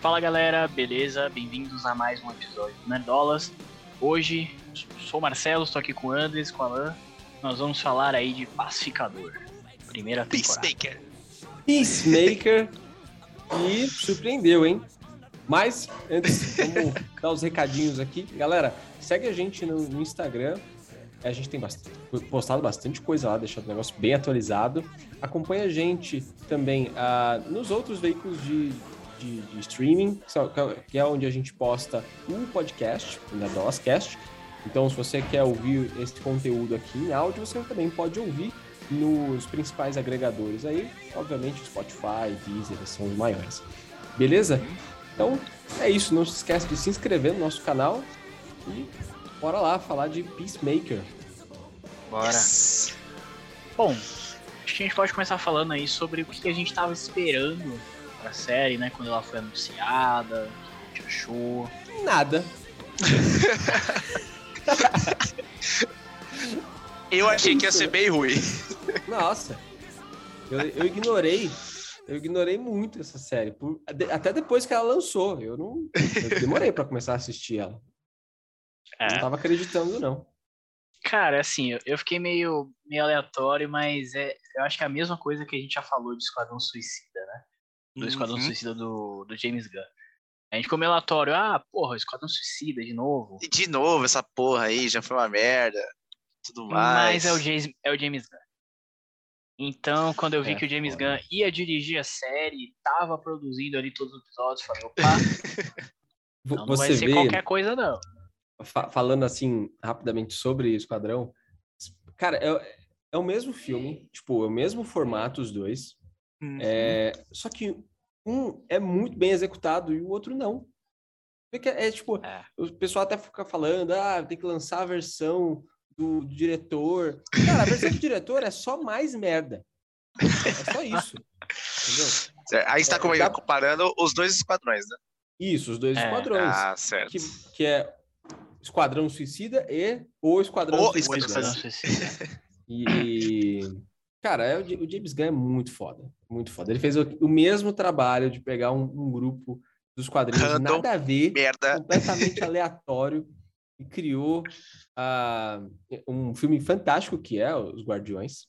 Fala galera, beleza? Bem-vindos a mais um episódio do Nerdolas. Hoje, sou o Marcelo, estou aqui com o Andres, com o Alan. Nós vamos falar aí de Pacificador, primeira temporada. Peacemaker. Peacemaker e surpreendeu, hein? Mas, antes, vamos dar os recadinhos aqui. Galera, segue a gente no, no Instagram. A gente tem bastante, postado bastante coisa lá, deixando o negócio bem atualizado. Acompanha a gente também uh, nos outros veículos de, de, de streaming, que é onde a gente posta o podcast, o Nerdoscast. Então, se você quer ouvir esse conteúdo aqui em áudio, você também pode ouvir nos principais agregadores aí. Obviamente, Spotify, Deezer, são os maiores. Beleza? Então, é isso. Não se esqueça de se inscrever no nosso canal e bora lá falar de Peacemaker. Bora. Yes. Bom, acho que a gente pode começar falando aí sobre o que a gente estava esperando pra série, né? Quando ela foi anunciada, o que a gente achou. Nada. eu achei que ia ser bem ruim. Nossa. Eu, eu ignorei. Eu ignorei muito essa série. Por, até depois que ela lançou. Eu não. Eu demorei para começar a assistir ela. É. Não tava acreditando, não. Cara, assim, eu fiquei meio, meio aleatório, mas é, eu acho que é a mesma coisa que a gente já falou de Esquadrão Suicida, né? do uhum. Esquadrão Suicida do, do James Gunn. A gente ficou meio aleatório, ah, porra, Esquadrão Suicida de novo. E de novo essa porra aí, já foi uma merda, tudo mais. Mas é o James, é o James Gunn. Então, quando eu vi é, que o James Gunn ia dirigir a série, tava produzindo ali todos os episódios, falei, opa, não, não vai ser vê, qualquer coisa não. Falando assim, rapidamente sobre Esquadrão, cara, é, é o mesmo filme, tipo, é o mesmo formato os dois, Uhum. É, só que um é muito bem executado e o outro não. Porque é, é tipo, é. o pessoal até fica falando, ah, tem que lançar a versão do diretor. Cara, a versão do diretor é só mais merda. É só isso. Entendeu? Aí está é, comparando os dois esquadrões, né? Isso, os dois é. esquadrões. Ah, certo. Que, que é Esquadrão Suicida e o Esquadrão o Suicida. Esquadrão Suicida. e, Cara, é, o James Gunn é muito foda. Muito foda. Ele fez o, o mesmo trabalho de pegar um, um grupo dos quadrinhos Random, nada a ver, merda. completamente aleatório, e criou uh, um filme fantástico que é Os Guardiões.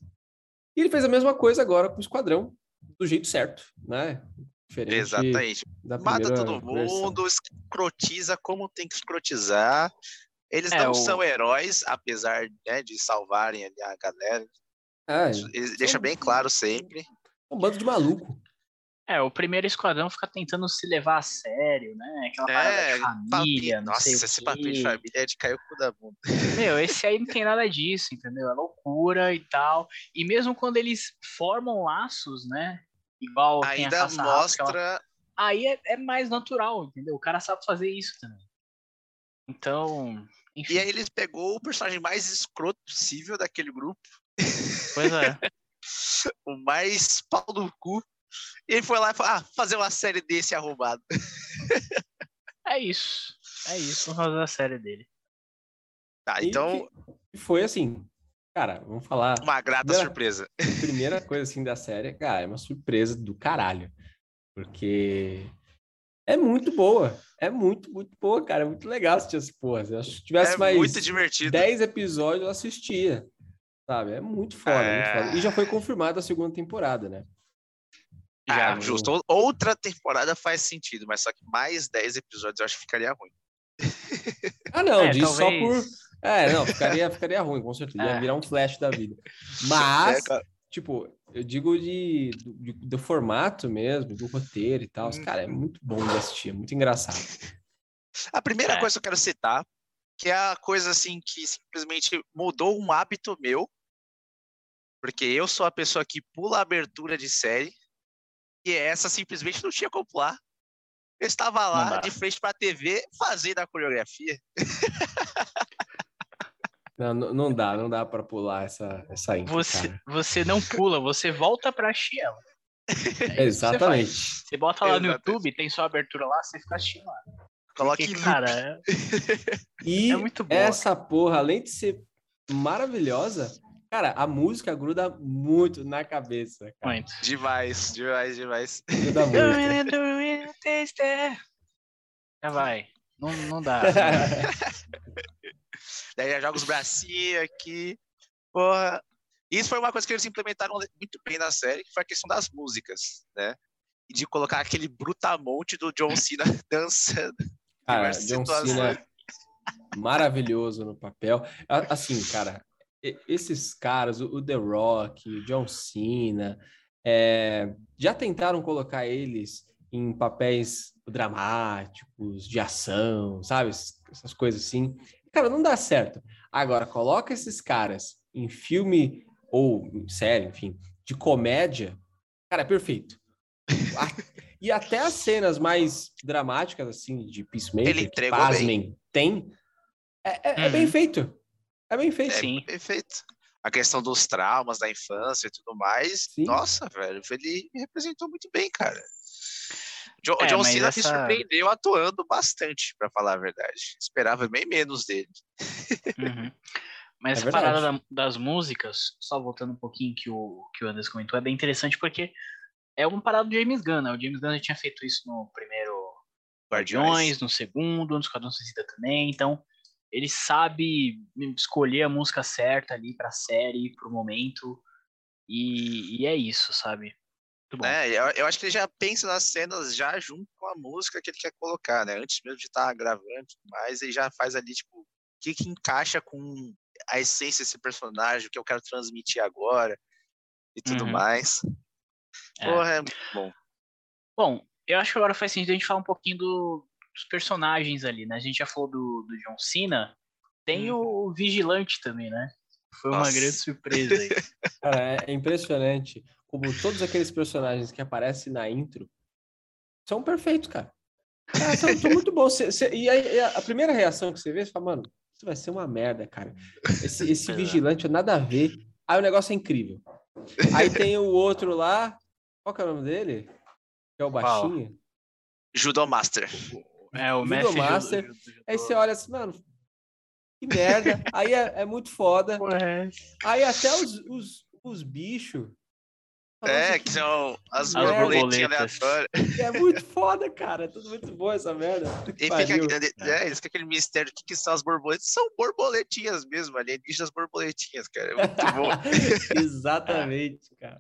E ele fez a mesma coisa agora com o Esquadrão, do jeito certo, né? Diferente Exatamente. Mata todo mundo, versão. escrotiza como tem que escrotizar. Eles é, não o... são heróis, apesar né, de salvarem a galera. É, deixa bem claro sempre. Um bando de maluco. É, o primeiro esquadrão fica tentando se levar a sério, né? Aquela é, parada de família, papi... Nossa, esse papinho de família é de cair o cu da bunda. Meu, esse aí não tem nada disso, entendeu? É loucura e tal. E mesmo quando eles formam laços, né? Igual Ainda mostra... Ela... Aí é, é, mais natural, entendeu? O cara sabe fazer isso também. Então... Enfim. E aí eles pegou o personagem mais escroto possível daquele grupo Pois é. o mais pau do cu. E ele foi lá e falou: ah, fazer uma série desse arrombado. é isso. É isso, vamos fazer a série dele. Tá, então. E foi assim. Cara, vamos falar. Uma grata primeira, surpresa. Primeira coisa assim da série, cara, é uma surpresa do caralho. Porque é muito boa. É muito, muito boa, cara. É muito legal assistir as porras. Eu acho que se tivesse é mais muito divertido. 10 episódios, eu assistia. Sabe? É muito foda, é... muito foda. E já foi confirmada a segunda temporada, né? Já, ah, justo. Outra temporada faz sentido, mas só que mais 10 episódios eu acho que ficaria ruim. Ah, não, é, disso talvez... só por. É, não, ficaria, ficaria ruim, com certeza. Ia é. virar um flash da vida. Mas, é, tipo, eu digo de, do, do, formato mesmo, do roteiro e tal. Hum. Cara, é muito bom de assistir, é muito engraçado. A primeira é. coisa que eu quero citar, que é a coisa assim que simplesmente mudou um hábito meu porque eu sou a pessoa que pula a abertura de série e essa simplesmente não tinha como pular. Eu estava lá de frente para a TV fazendo a coreografia. Não, não dá, não dá para pular essa, essa intro, você, você não pula, você volta para assistir ela. É Exatamente. Você, você, bota lá Exatamente. no YouTube, tem sua abertura lá, você fica assistindo lá. Coloque cara, é... E é muito boa. essa porra, além de ser maravilhosa, Cara, a música gruda muito na cabeça. Cara. Muito. Demais, demais, demais. Gruda muito. Já vai. Não, não dá. Daí já joga os bracinhos aqui. Porra. Isso foi uma coisa que eles implementaram muito bem na série, que foi a questão das músicas, né? E de colocar aquele brutamonte do John Cena dançando. Cara, John situações. Cena maravilhoso no papel. Assim, cara, esses caras, o The Rock, o John Cena, é, já tentaram colocar eles em papéis dramáticos, de ação, sabe? Essas coisas assim. Cara, não dá certo. Agora, coloca esses caras em filme ou em série, enfim, de comédia, cara, é perfeito. E até as cenas mais dramáticas, assim, de Peacemaker, Ele que, pasmem, tem, é, é- é bem Uhum. feito. É bem feito. É Sim. perfeito. A questão dos traumas da infância e tudo mais. Sim. Nossa, velho, ele me representou muito bem, cara. Jo- É, John Cena me essa- surpreendeu atuando bastante, pra falar a verdade. Esperava bem menos dele. Uhum. Mas É essa parada verdade. da- das músicas, só voltando um pouquinho que o, que o Anderson comentou, é bem interessante porque é uma parada do James Gunn, né? O James Gunn já tinha feito isso no primeiro Guardiões, no segundo, no Esquadrão Suicida também, então ele sabe escolher a música certa ali pra série, pro momento, e, e é isso, sabe? Muito bom. Né? Eu, eu acho que ele já pensa nas cenas já junto com a música que ele quer colocar, né? Antes mesmo de estar gravando e tudo mais, ele já faz ali, tipo, o que, que encaixa com a essência desse personagem, o que eu quero transmitir agora e tudo Uhum. mais. É. Porra, é muito bom. Bom, eu acho que agora faz sentido a gente falar um pouquinho do- dos personagens ali, né? A gente já falou do, do John Cena, tem o Vigilante também, né? Foi uma Nossa. grande surpresa aí. Cara, é, é impressionante como todos aqueles personagens que aparecem na intro são perfeitos, cara. Cara, são, são muito bons. Cê- cê- e aí, a, a primeira reação que você vê, você fala, mano, isso vai ser uma merda, cara. Esse, esse É. vigilante, nada a ver. Aí o negócio é incrível. Aí tem o outro lá, qual que é o nome dele? Que é o baixinho. Judo Master. É, o Judo mestre Master. Judo- Judo- Aí você olha assim, mano, que merda. Aí é, é muito foda. Ué, Aí até os, os, os bichos. É, Nossa, que são as As borboletinhas borboletas. aleatórias. É muito foda, cara. É tudo muito bom essa merda. E fica, é, eles ficam aquele mistério do que, que são as borboletas. São borboletinhas mesmo, alienígenas borboletinhas, cara. É muito bom. Exatamente, cara.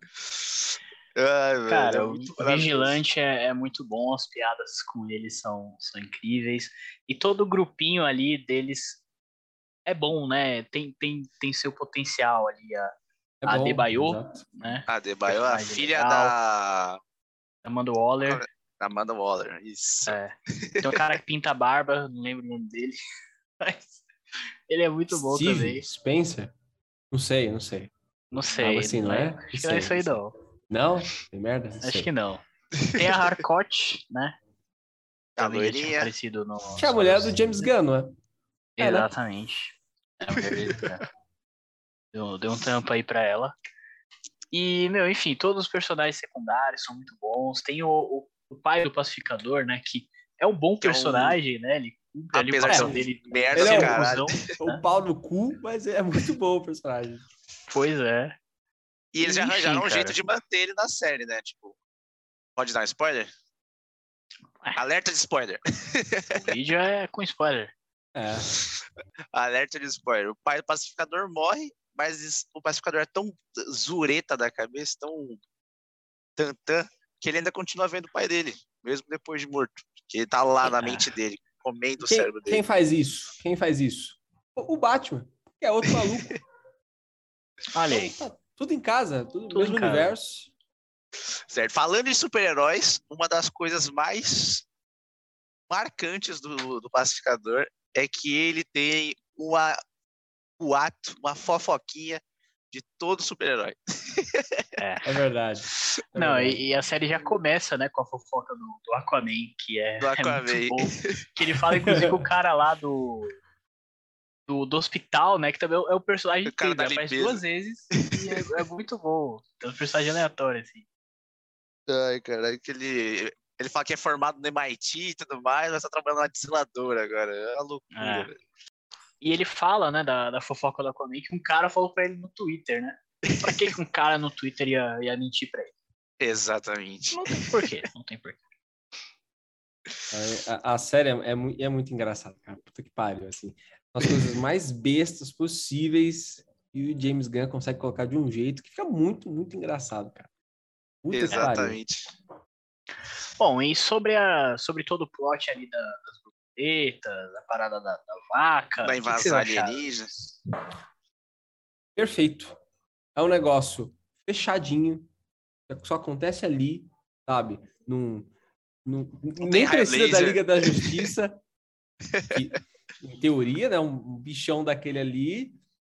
Ai, velho, Cara, é o. Vigilante é, é muito bom, as piadas com ele são, são incríveis. E todo o grupinho ali deles é bom, né? Tem, tem, tem seu potencial ali. A É Adebayo. exato. né? A Debaio, a filha legal. da Amanda Waller. da Amanda Waller. Isso. É. Tem um cara que pinta a barba, não lembro o nome dele. Mas ele é muito bom Steve também. Spencer? Não sei, não sei. Não sei. Assim, não é? Acho que Não não é isso aí, não não. Não? Tem merda? Não Acho sei. que não. Tem a Harcourt, né? A loirinha. no. Que é a mulher do James Gunn, não é? É, né? Exatamente. É a mulher cara. Deu, deu um tampo aí pra ela. E, meu, enfim, todos os personagens secundários são muito bons. Tem o, o, o pai do pacificador, né? Que é um bom Que é um- personagem, né? Ele cumpre ali o papel um dele. merda Ele é um caralho. cuzão. O pau no cu, mas é muito bom o personagem. Pois é. E eles Enfim, arranjaram um jeito de manter ele na série, né? Tipo, pode dar um spoiler? Ué. Alerta de spoiler. O vídeo é com spoiler. É. Alerta de spoiler. O pai do pacificador morre, mas o pacificador é tão zureta da cabeça, tão tantã, que ele ainda continua vendo o pai dele, mesmo depois de morto. Que ele tá lá na Ah. mente dele, comendo o Quem, cérebro dele. quem faz isso? Quem faz isso? O, o Batman, que é outro maluco. Olha aí. Tá tudo em casa, tudo, Tudo mesmo em casa. universo. Certo. Falando em super-heróis, uma das coisas mais marcantes do, do pacificador é que ele tem uma, o ato, uma fofoquinha de todo super-herói. É verdade. É Não, verdade. e, e a série já começa, né, com a fofoca do, do Aquaman, que é, Do é Aquaman. muito bom. Que ele fala, inclusive, com o cara lá do, do, do hospital, né, que também é o personagem cara incrível, da aparece limpeza. duas vezes e é, é muito bom. É um personagem aleatório, assim. Ai, cara, que ele, ele fala que é formado no MIT e tudo mais, mas tá trabalhando na destiladora agora. É uma loucura, É. velho. E ele fala, né, da, da fofoca do Aquaman, que um cara falou pra ele no Twitter, né? Pra que, que um cara no Twitter ia, ia mentir pra ele? Exatamente. Não tem porquê, não tem porquê. A, a, série é, é, é, muito engraçada, cara. Puta que pariu, assim. As coisas mais bestas possíveis e o James Gunn consegue colocar de um jeito que fica muito, muito engraçado, cara. Puta Exatamente. Bom, e sobre, a, sobre todo o plot ali da, das borboletas, a parada da, da vaca... Da invasão alienígena. Perfeito. É um negócio fechadinho, só acontece ali, sabe? Num não, nem precisa da Liga da Justiça, que, em teoria, né, um bichão daquele ali,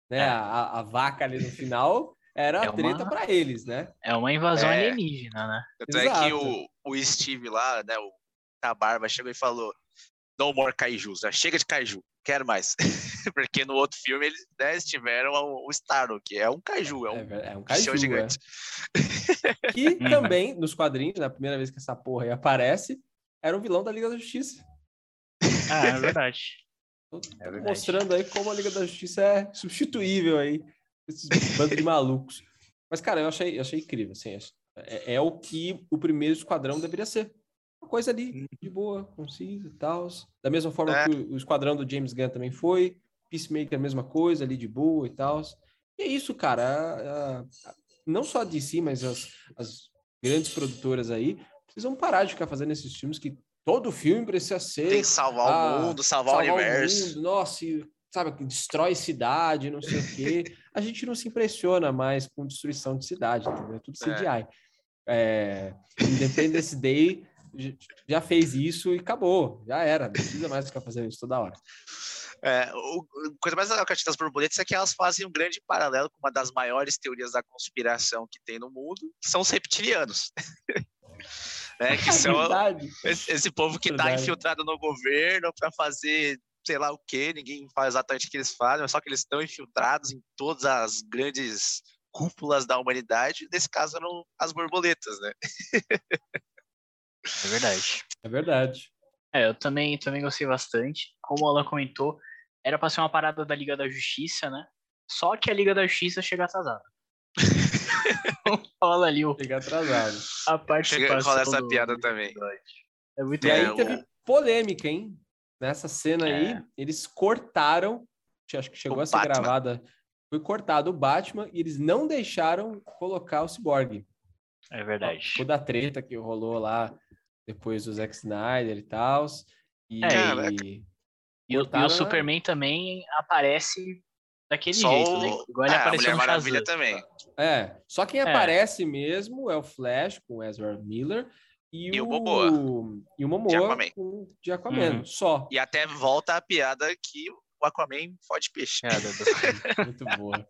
né, é. a, a, vaca ali no final, era é a treta uma... para eles, né? É uma invasão é. alienígena, né? Tanto é que o, o Steve lá, né, o da barba, chegou e falou: No more kaijus, né? chega de kaiju, quero mais. Porque no outro filme eles, né, eles tiveram o, Starro, que é um kaiju, é um, é, é um kaiju, é. gigante. É. Que também, nos quadrinhos, na primeira vez que essa porra aí aparece, era o vilão da Liga da Justiça. Ah, é verdade. É verdade. Mostrando aí como a Liga da Justiça é substituível aí, esses bando de malucos. Mas, cara, eu achei, eu achei incrível, assim, é, é, o que o primeiro esquadrão deveria ser. Uma coisa ali, uhum. de boa, concisa e tal. Da mesma forma é. que o, o, esquadrão do James Gunn também foi. Peacemaker, a mesma coisa, ali de boa e tal. E é isso, cara. A, a, não só de si, mas as, as grandes produtoras aí precisam parar de ficar fazendo esses filmes que todo filme precisa ser. Tem que salvar o mundo, salvar, salvar o universo. O mundo, nossa, e, sabe, destrói cidade, não sei o quê. A gente não se impressiona mais com destruição de cidade, entendeu? É tudo CGI. É. É, Independence Day já fez isso e acabou, já era, não precisa mais ficar fazendo isso toda hora. É, o, a coisa mais legal que das borboletas é que elas fazem um grande paralelo com uma das maiores teorias da conspiração que tem no mundo, que são os reptilianos. né, que são esse, esse, povo que está infiltrado no governo para fazer sei lá o que, ninguém faz exatamente o que eles fazem, mas só que eles estão infiltrados em todas as grandes cúpulas da humanidade. Nesse caso eram as borboletas, né? É verdade. É verdade. É, eu também, também gostei bastante. Como o Alan comentou, era pra ser uma parada da Liga da Justiça, né? Só que a Liga da Justiça chega atrasada. Fala ali o. Chega atrasado. A parte Chega, rola essa do... piada também. É muito e aí teve polêmica, hein? Nessa cena é. aí, eles cortaram. Acho que chegou o a ser Batman. gravada. Foi cortado o Batman e eles não deixaram colocar o Cyborg. É verdade. Toda a treta que rolou lá depois do Zack Snyder e tal. E, é, e, e, o, e o Superman também aparece daquele só jeito, né? Igual ele é, apareceu no Maravilha também. É, só quem é. aparece mesmo é o Flash com o Ezra Miller e, e o, o Momoa. E o Momoa de Aquaman. Com, de Aquaman, uhum. só. E até volta a piada que o Aquaman fode peixe. É, muito boa.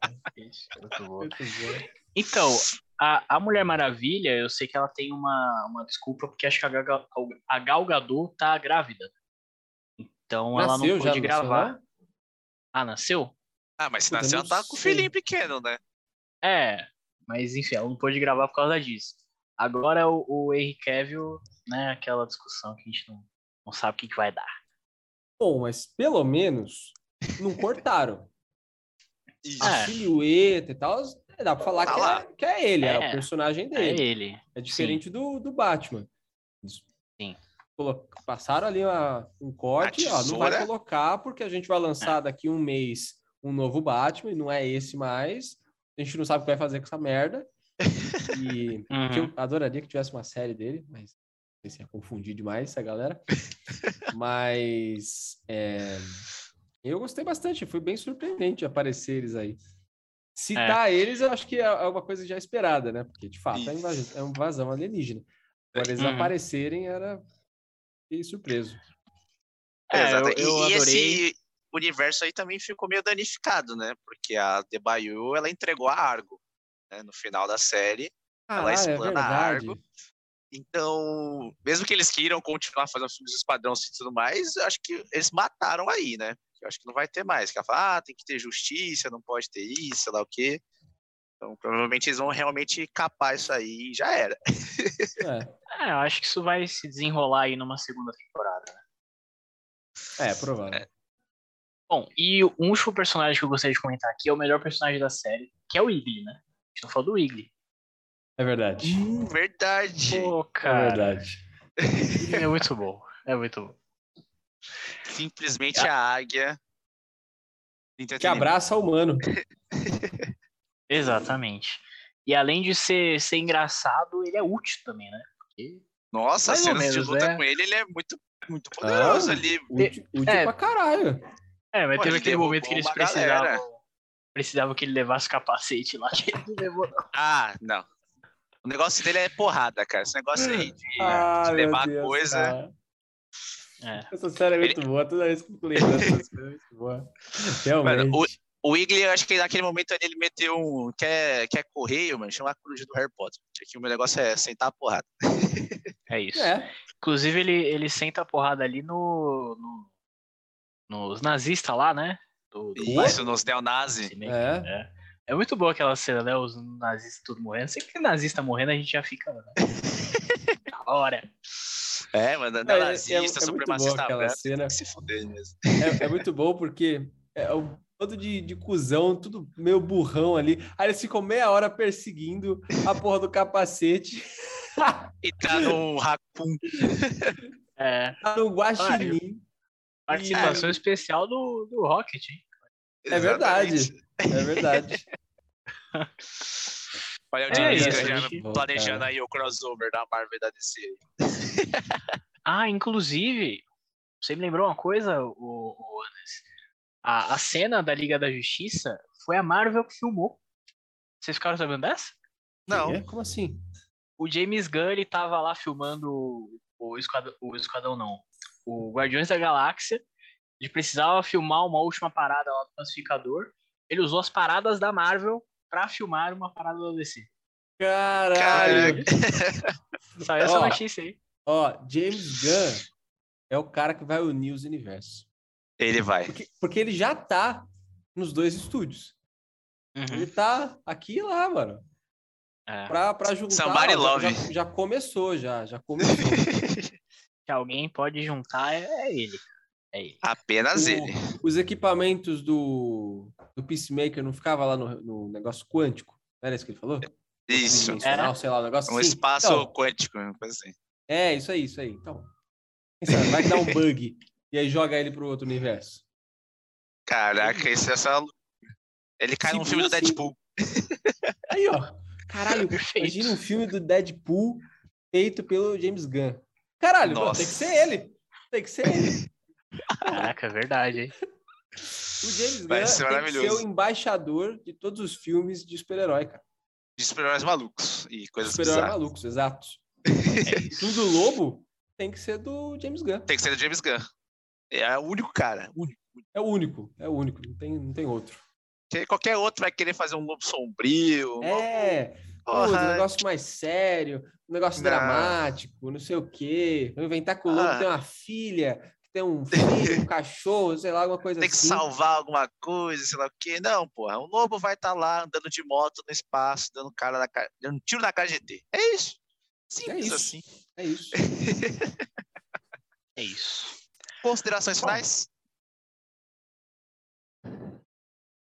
Muito boa. Muito boa. Então, a, a Mulher Maravilha, eu sei que ela tem uma, uma desculpa, porque acho que a Gal, a Gal Gadot tá grávida. Então nasceu, ela não pôde gravar. Nasceu, ah, nasceu? Ah, mas se nasceu, ela tá com o filhinho pequeno, né? É, mas enfim, ela não pôde gravar por causa disso. Agora o, o Henry Cavill, né, aquela discussão que a gente não, não sabe o que, que vai dar. Bom, mas pelo menos não cortaram. A silhueta e tal, é, dá pra falar tá que, é, que, é, ele, é, é, o personagem é dele. É ele. É diferente do, do Batman. Sim. Passaram ali uma, um corte, ó, não vai colocar porque a gente vai lançar daqui um mês um novo Batman e não é esse mais. A gente não sabe o que vai fazer com essa merda. E uhum. eu adoraria que tivesse uma série dele, mas não sei se ia confundir demais essa galera. mas é, eu gostei bastante, foi bem surpreendente aparecer eles aí. Citar é. eles, eu acho que é, é uma coisa já esperada, né? Porque, de fato, é, invasão, é uma invasão alienígena. Agora, eles uhum. aparecerem, era... Fiquei surpreso. É, Exato. Eu, eu e, esse universo aí também ficou meio danificado, né? Porque a The Bayou, ela entregou a Argo, né? No final da série. Ah, ela é explana é a Argo. Então, mesmo que eles queiram continuar fazendo filmes esquadrão e tudo mais, eu acho que eles mataram aí, né? Eu acho que não vai ter mais. Que ela fala, ah, tem que ter justiça, não pode ter isso, sei lá o quê. Então, provavelmente eles vão realmente capar isso aí e já era. É. é. eu acho que isso vai se desenrolar aí numa segunda temporada. Né? É, provável. É. Bom, e o último personagem que eu gostaria de comentar aqui é o melhor personagem da série, que é o Igli, né? A gente não falou do Igli. É verdade. Hum, verdade. Pô, É cara. verdade. Igli é muito bom. É muito bom. Simplesmente a águia. Que abraça o humano. Exatamente. E além de ser, ser engraçado, ele é útil também, né? Porque Nossa, as Mais ou cenas de menos, luta é. com ele, ele é muito, muito poderoso Ah, ali. Útil, útil É. pra caralho. É, mas Pô, teve ele aquele momento que eles uma galera. precisavam, precisavam que ele levasse o capacete lá, que ele não levou, não. Ah, não. O negócio dele é porrada, cara. Esse negócio aí de, Ah, de levar Deus, coisa. cara. É. Essa série é muito boa. Toda vez que eu lembro dessa série é muito boa. Realmente. Mano, O Wiggly, eu acho que naquele momento ele meteu um. Quer, quer correio, mano? Chama a coruja do Harry Potter. Aqui o meu negócio é sentar a porrada. É isso. É. Inclusive, ele, ele senta a porrada ali no, no- nos nazistas lá, né? Do, do Isso, nos neonazi. bairro, É. é. É muito boa aquela cena, né? Os nazistas tudo morrendo. Sempre que nazista morrendo, a gente já fica. Né? da hora. É, mano, É, é- neonazista, é muito boa supremacista aquela branco. cena. Se fuder mesmo. É, é muito bom porque é um bando de, de cuzão, tudo meio burrão ali. Aí eles ficam meia hora perseguindo a porra do capacete. E tá no Raccoon. É. Tá no guaxinim. Participação especial do, do Rocket, hein? É verdade. É verdade. Olha o É James gente- planejando Cara. aí o crossover da Marvel e da DC. Ah, inclusive, você me lembrou uma coisa, o, o Anderson? A, a cena da Liga da Justiça foi a Marvel que filmou. Vocês ficaram sabendo dessa? Não. É? Como assim? O James Gunn, ele tava lá filmando o- o Esquadrão, o Esquadrão não, o Guardiões da Galáxia. Ele precisava filmar uma última parada lá do Pacificador. Ele usou as paradas da Marvel pra filmar uma parada da DC. Caralho! Saiu essa notícia aí. Ó, James Gunn é o cara que vai unir os universos. Ele vai. Porque, porque ele já tá nos dois estúdios. Uhum. Ele tá aqui e lá, mano. É. Pra, pra juntar. Somebody ó, já- love. Já, já começou, já. Já começou. Se alguém pode juntar, é, é ele. É ele. Apenas O- ele. Os equipamentos do, do Peacemaker não ficava lá no, no negócio quântico? Não era isso que ele falou? Isso. Dimensional, sei lá, um negócio Um assim. espaço Então, quântico, uma coisa assim. É, isso aí, isso aí. Então, quem sabe, vai que dá um bug e aí joga ele pro outro universo. Caraca, isso é só. Ele cai Se num filme do assim, Deadpool. Aí, ó. Caralho, Perfeito. imagina um filme do Deadpool feito pelo James Gunn. Caralho, mano, tem que ser ele. Tem que ser ele. Caraca, é verdade, hein? O James Gunn Vai ser tem que ser o embaixador de todos os filmes de super-herói, cara. De super-heróis malucos e coisas Super-herói bizarras. malucos, exato. É O isso. filme do Lobo tem que ser do James Gunn. Tem que ser do James Gunn. É o único cara. único. É o único, é o único, não tem, não tem outro. Qualquer outro vai querer fazer um lobo sombrio. É, um negócio mais sério, um negócio Não. dramático, não sei o quê. Vou inventar que o Lobo Ah. tem uma filha, que tem um filho, um cachorro, sei lá, alguma coisa Tem que assim. salvar alguma coisa, sei lá o quê. Não, porra. O lobo vai estar lá andando de moto no espaço, dando, cara na cara, dando tiro na cara de ET. É isso. Simples É isso. assim. É isso. É isso. Considerações finais?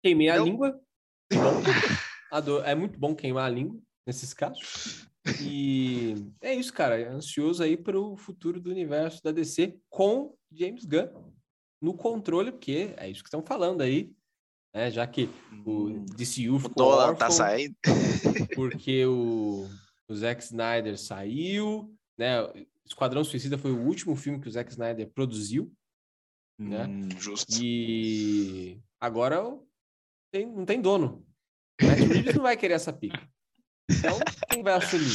Queimei a língua. É muito bom queimar a língua nesses casos. E é isso, cara. Ansioso aí para o futuro do universo da DC com James Gunn no controle, porque é isso que estão falando aí. Né? Já que o DCU O ficou dólar tá órfão, saindo. porque o, o Zack Snyder saiu, né? Esquadrão Suicida foi o último filme que o Zack Snyder produziu. né? Hum, justo. E agora tem- não tem dono. Matt Reeves não vai querer essa pica. Então, quem vai assumir?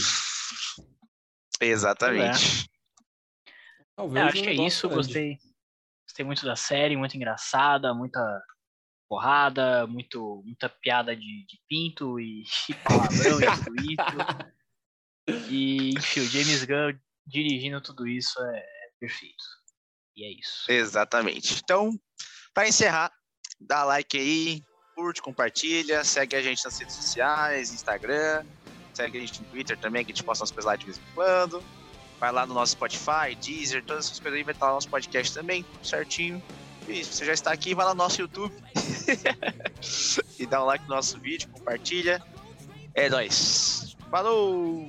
Exatamente. Talvez É, acho um que é isso. grande. Gostei. Gostei muito da série, muito engraçada, muita porrada, muito, muita piada de, de pinto e, e palavrão e tudo isso. E, enfim, o James Gunn dirigindo tudo isso é, é perfeito. E é isso. Exatamente. Então, para encerrar, dá like aí, curte, compartilha, segue a gente nas redes sociais, Instagram, segue a gente no Twitter também, que a gente posta umas coisas lá de vez em quando. Vai lá no nosso Spotify, Deezer, todas essas coisas aí vai estar lá no nosso podcast também, tudo certinho. E se você já está aqui, vai lá no nosso YouTube e dá um like no nosso vídeo, compartilha. É nóis. Falou!